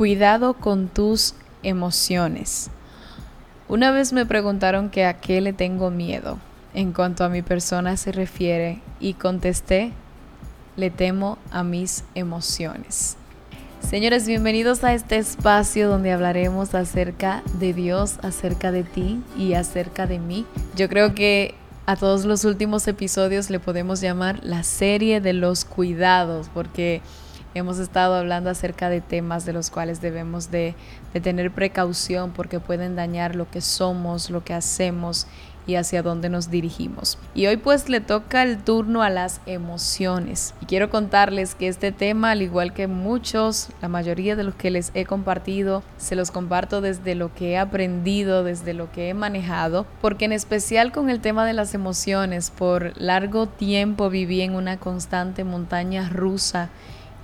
Cuidado con tus emociones. Una vez me preguntaron que a qué le tengo miedo en cuanto a mi persona se refiere y contesté, le temo a mis emociones. Señores, bienvenidos a este espacio donde hablaremos acerca de Dios, acerca de ti y acerca de mí. Yo creo que a todos los últimos episodios le podemos llamar la serie de los cuidados, porque hemos estado hablando acerca de temas de los cuales debemos de, tener precaución porque pueden dañar lo que somos, lo que hacemos y hacia dónde nos dirigimos. Y hoy pues le toca el turno a las emociones. Y quiero contarles que este tema, al igual que muchos, la mayoría de los que les he compartido, se los comparto desde lo que he aprendido, desde lo que he manejado, porque en especial con el tema de las emociones, por largo tiempo viví en una constante montaña rusa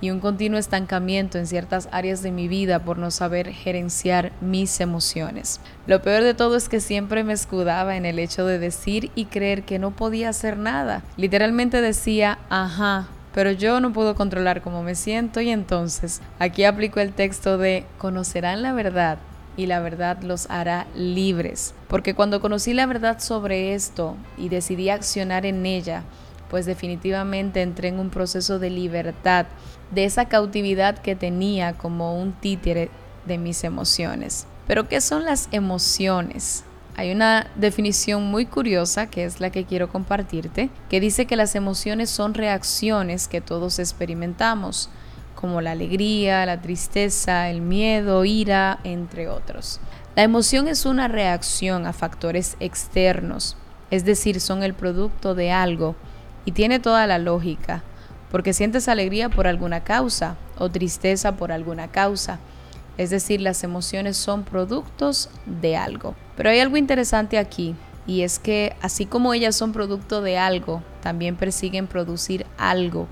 y un continuo estancamiento en ciertas áreas de mi vida por no saber gerenciar mis emociones. Lo peor de todo es que siempre me escudaba en el hecho de decir y creer que no podía hacer nada. Literalmente decía, ajá, pero yo no puedo controlar cómo me siento y entonces aquí aplico el texto de conocerán la verdad y la verdad los hará libres. Porque cuando conocí la verdad sobre esto y decidí accionar en ella, pues definitivamente entré en un proceso de libertad de esa cautividad que tenía como un títere de mis emociones. Pero ¿qué son las emociones? Hay una definición muy curiosa que es la que quiero compartirte, que dice que las emociones son reacciones que todos experimentamos, como la alegría, la tristeza, el miedo, ira, entre otros. La emoción es una reacción a factores externos, es decir, son el producto de algo y tiene toda la lógica porque sientes alegría por alguna causa o tristeza por alguna causa. Es decir, las emociones son productos de algo. Pero hay algo interesante aquí, y es que así como ellas son producto de algo, también persiguen producir algo,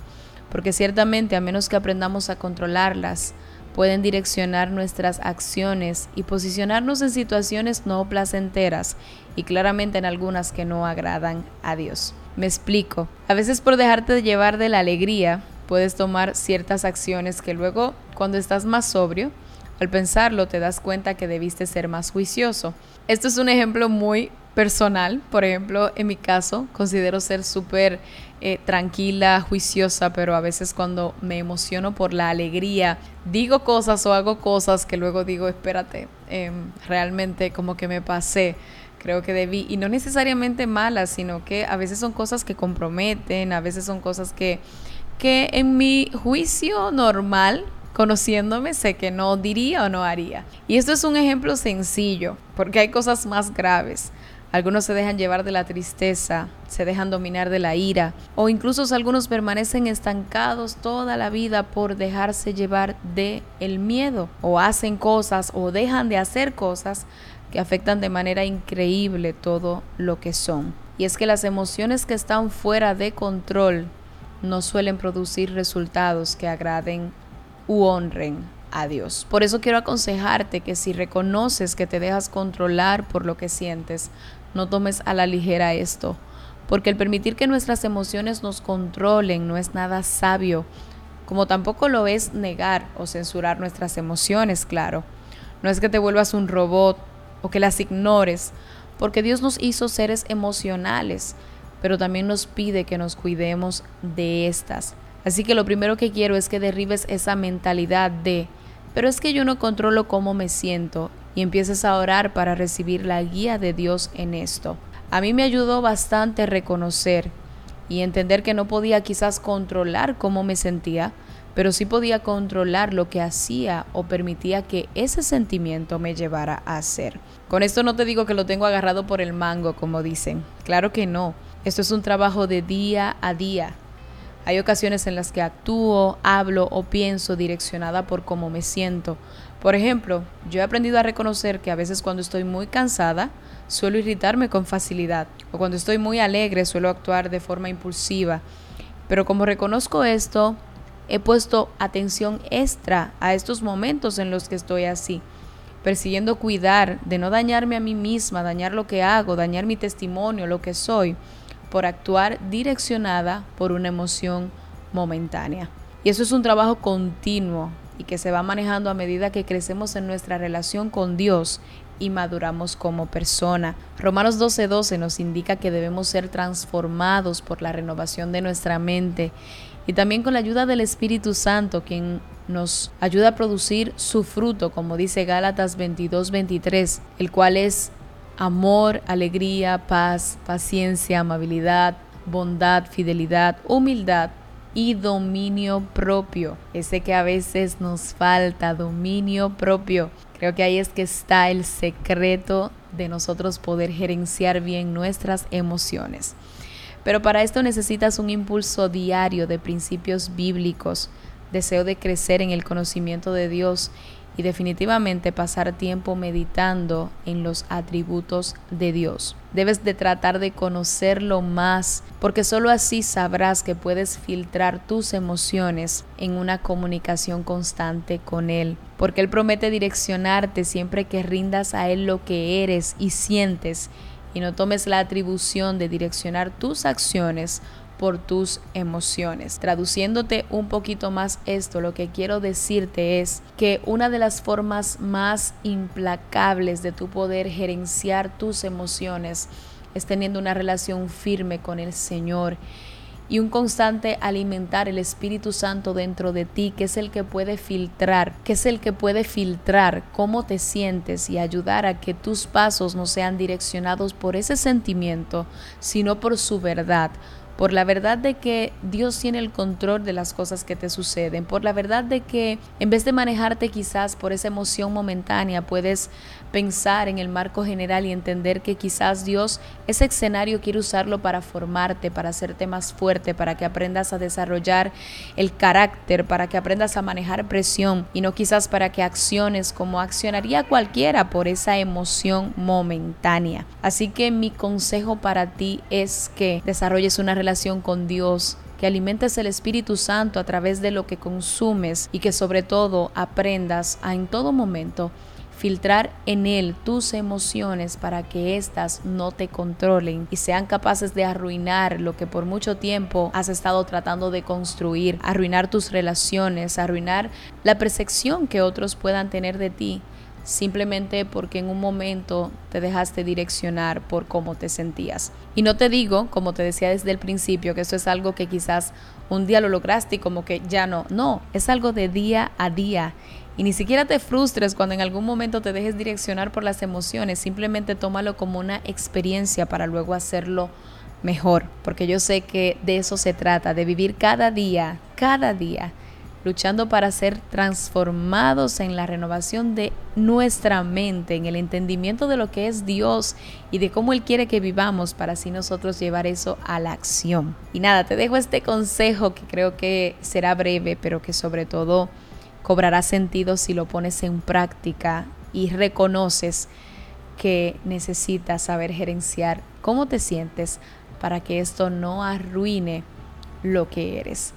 porque ciertamente a menos que aprendamos a controlarlas, pueden direccionar nuestras acciones y posicionarnos en situaciones no placenteras y claramente en algunas que no agradan a Dios. Me explico. A veces por dejarte de llevar de la alegría, puedes tomar ciertas acciones que luego, cuando estás más sobrio, al pensarlo te das cuenta que debiste ser más juicioso. Esto es un ejemplo muy personal. Por ejemplo, en mi caso, considero ser súper eh, tranquila, juiciosa, pero a veces cuando me emociono por la alegría, digo cosas o hago cosas que luego digo, espérate, em, realmente como que me pasé creo que debí, y no necesariamente malas, sino que a veces son cosas que comprometen, a veces son cosas que, que en mi juicio normal, conociéndome, sé que no diría o no haría. Y esto es un ejemplo sencillo, porque hay cosas más graves. Algunos se dejan llevar de la tristeza, se dejan dominar de la ira, o incluso algunos permanecen estancados toda la vida por dejarse llevar de el miedo, o hacen cosas o dejan de hacer cosas que afectan de manera increíble todo lo que son. Y es que las emociones que están fuera de control no suelen producir resultados que agraden u honren a Dios. Por eso quiero aconsejarte que si reconoces que te dejas controlar por lo que sientes, no tomes a la ligera esto, porque el permitir que nuestras emociones nos controlen no es nada sabio, como tampoco lo es negar o censurar nuestras emociones, claro. No es que te vuelvas un robot o que las ignores, porque Dios nos hizo seres emocionales, pero también nos pide que nos cuidemos de estas. Así que lo primero que quiero es que derribes esa mentalidad de, pero es que yo no controlo cómo me siento y empieces a orar para recibir la guía de Dios en esto. A mí me ayudó bastante reconocer y entender que no podía quizás controlar cómo me sentía, pero sí podía controlar lo que hacía o permitía que ese sentimiento me llevara a hacer. Con esto no te digo que lo tengo agarrado por el mango, como dicen. Claro que no. Esto es un trabajo de día a día. Hay ocasiones en las que actúo, hablo o pienso direccionada por cómo me siento. Por ejemplo, yo he aprendido a reconocer que a veces cuando estoy muy cansada, suelo irritarme con facilidad. O cuando estoy muy alegre, suelo actuar de forma impulsiva. Pero como reconozco esto, He puesto atención extra a estos momentos en los que estoy así, persiguiendo cuidar de no dañarme a mí misma, dañar lo que hago, dañar mi testimonio, lo que soy, por actuar direccionada por una emoción momentánea. Y eso es un trabajo continuo y que se va manejando a medida que crecemos en nuestra relación con Dios y maduramos como persona. Romanos 12:12 nos indica que debemos ser transformados por la renovación de nuestra mente y también con la ayuda del Espíritu Santo, quien nos ayuda a producir su fruto, como dice Gálatas 22:23, el cual es amor, alegría, paz, paciencia, amabilidad, bondad, fidelidad, humildad y dominio propio. Ese que a veces nos falta, dominio propio. Creo que ahí es que está el secreto de nosotros poder gerenciar bien nuestras emociones. Pero para esto necesitas un impulso diario de principios bíblicos, deseo de crecer en el conocimiento de Dios y definitivamente pasar tiempo meditando en los atributos de Dios. Debes de tratar de conocerlo más, porque sólo así sabrás que puedes filtrar tus emociones en una comunicación constante con Él, porque Él promete direccionarte siempre que rindas a Él lo que eres y sientes y no tomes la atribución de direccionar tus acciones por tus emociones. Traduciéndote un poquito más esto, lo que quiero decirte es que una de las formas más implacables de tu poder gerenciar tus emociones es teniendo una relación firme con el Señor y un constante alimentar el Espíritu Santo dentro de ti, que es el que puede filtrar, que es el que puede filtrar cómo te sientes y ayudar a que tus pasos no sean direccionados por ese sentimiento, sino por su verdad por la verdad de que Dios tiene el control de las cosas que te suceden, por la verdad de que en vez de manejarte quizás por esa emoción momentánea, puedes pensar en el marco general y entender que quizás Dios ese escenario quiere usarlo para formarte, para hacerte más fuerte, para que aprendas a desarrollar el carácter, para que aprendas a manejar presión y no quizás para que acciones como accionaría cualquiera por esa emoción momentánea. Así que mi consejo para ti es que desarrolles una relación con Dios que alimentes el Espíritu Santo a través de lo que consumes y que sobre todo aprendas a en todo momento filtrar en él tus emociones para que éstas no te controlen y sean capaces de arruinar lo que por mucho tiempo has estado tratando de construir, arruinar tus relaciones, arruinar la percepción que otros puedan tener de ti simplemente porque en un momento te dejaste direccionar por cómo te sentías. Y no te digo, como te decía desde el principio, que eso es algo que quizás un día lo lograste y como que ya no, no, es algo de día a día. Y ni siquiera te frustres cuando en algún momento te dejes direccionar por las emociones, simplemente tómalo como una experiencia para luego hacerlo mejor, porque yo sé que de eso se trata, de vivir cada día, cada día, luchando para ser transformados en la renovación de nuestra mente, en el entendimiento de lo que es Dios y de cómo Él quiere que vivamos para así nosotros llevar eso a la acción. Y nada, te dejo este consejo que creo que será breve, pero que sobre todo cobrará sentido si lo pones en práctica y reconoces que necesitas saber gerenciar cómo te sientes para que esto no arruine lo que eres.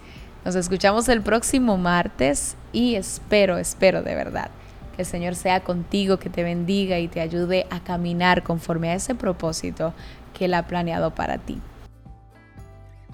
Nos escuchamos el próximo martes y espero, espero de verdad que el Señor sea contigo, que te bendiga y te ayude a caminar conforme a ese propósito que Él ha planeado para ti.